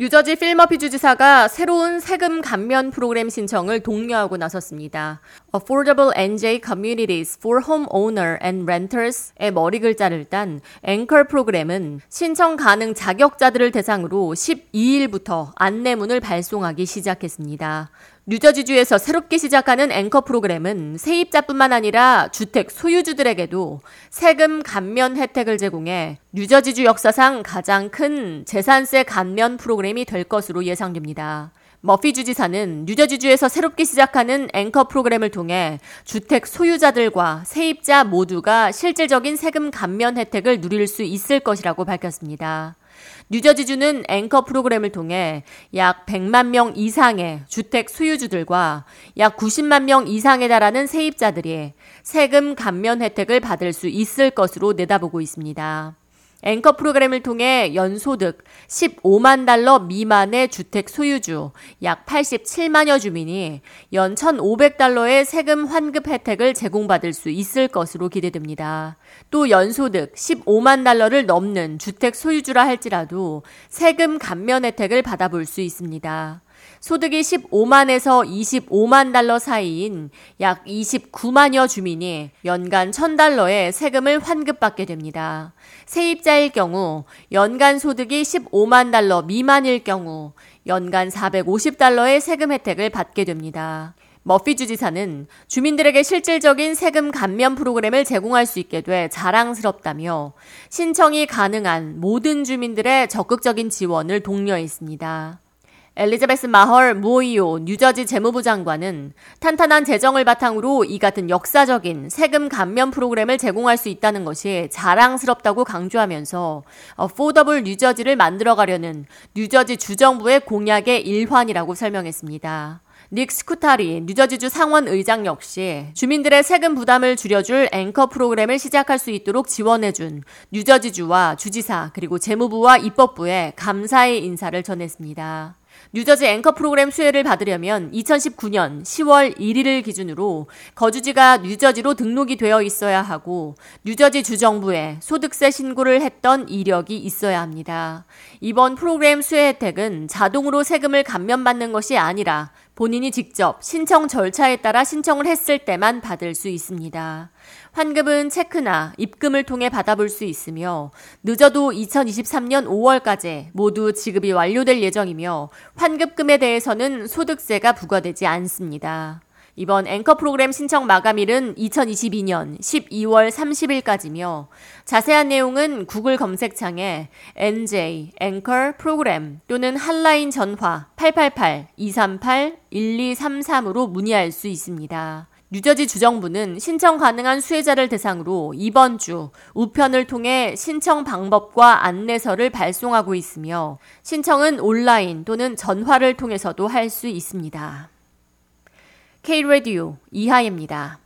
뉴저지 필머피 주지사가 새로운 세금 감면 프로그램 신청을 독려하고 나섰습니다. Affordable NJ Communities for Homeowner and Renters의 머리 글자를 딴 앵커 프로그램은 신청 가능 자격자들을 대상으로 12일부터 안내문을 발송하기 시작했습니다. 뉴저지주에서 새롭게 시작하는 앵커 프로그램은 세입자뿐만 아니라 주택 소유주들에게도 세금 감면 혜택을 제공해 뉴저지주 역사상 가장 큰 재산세 감면 프로그램이 될 것으로 예상됩니다. 머피 주지사는 뉴저지주에서 새롭게 시작하는 앵커 프로그램을 통해 주택 소유자들과 세입자 모두가 실질적인 세금 감면 혜택을 누릴 수 있을 것이라고 밝혔습니다. 뉴저지주는 앵커 프로그램을 통해 약 100만 명 이상의 주택 소유주들과 약 90만 명 이상에 달하는 세입자들이 세금 감면 혜택을 받을 수 있을 것으로 내다보고 있습니다. 앵커 프로그램을 통해 연소득 15만 달러 미만의 주택 소유주 약 87만여 주민이 연 1,500달러의 세금 환급 혜택을 제공받을 수 있을 것으로 기대됩니다. 또 연소득 15만 달러를 넘는 주택 소유주라 할지라도 세금 감면 혜택을 받아볼 수 있습니다. 소득이 15만에서 25만 달러 사이인 약 29만여 주민이 연간 1000달러의 세금을 환급받게 됩니다. 세입자일 경우 연간 소득이 15만 달러 미만일 경우 연간 450달러의 세금 혜택을 받게 됩니다. 머피 주지사는 주민들에게 실질적인 세금 감면 프로그램을 제공할 수 있게 돼 자랑스럽다며 신청이 가능한 모든 주민들의 적극적인 지원을 독려했습니다. 엘리자베스 마헐 무오이오 뉴저지 재무부 장관은 탄탄한 재정을 바탕으로 이 같은 역사적인 세금 감면 프로그램을 제공할 수 있다는 것이 자랑스럽다고 강조하면서 어포더블 뉴저지를 만들어가려는 뉴저지 주정부의 공약의 일환이라고 설명했습니다. 닉 스쿠타리 뉴저지주 상원 의장 역시 주민들의 세금 부담을 줄여줄 앵커 프로그램을 시작할 수 있도록 지원해준 뉴저지주와 주지사 그리고 재무부와 입법부에 감사의 인사를 전했습니다. 뉴저지 앵커 프로그램 수혜를 받으려면 2019년 10월 1일을 기준으로 거주지가 뉴저지로 등록이 되어 있어야 하고 뉴저지 주정부에 소득세 신고를 했던 이력이 있어야 합니다. 이번 프로그램 수혜 혜택은 자동으로 세금을 감면받는 것이 아니라 본인이 직접 신청 절차에 따라 신청을 했을 때만 받을 수 있습니다. 환급은 체크나 입금을 통해 받아볼 수 있으며 늦어도 2023년 5월까지 모두 지급이 완료될 예정이며 환급금에 대해서는 소득세가 부과되지 않습니다. 이번 앵커 프로그램 신청 마감일은 2022년 12월 30일까지며 자세한 내용은 구글 검색창에 NJ 앵커 프로그램 또는 한라인 전화 888-238-1233으로 문의할 수 있습니다. 뉴저지 주정부는 신청 가능한 수혜자를 대상으로 이번 주 우편을 통해 신청 방법과 안내서를 발송하고 있으며 신청은 온라인 또는 전화를 통해서도 할 수 있습니다. K-Radio 이하입니다.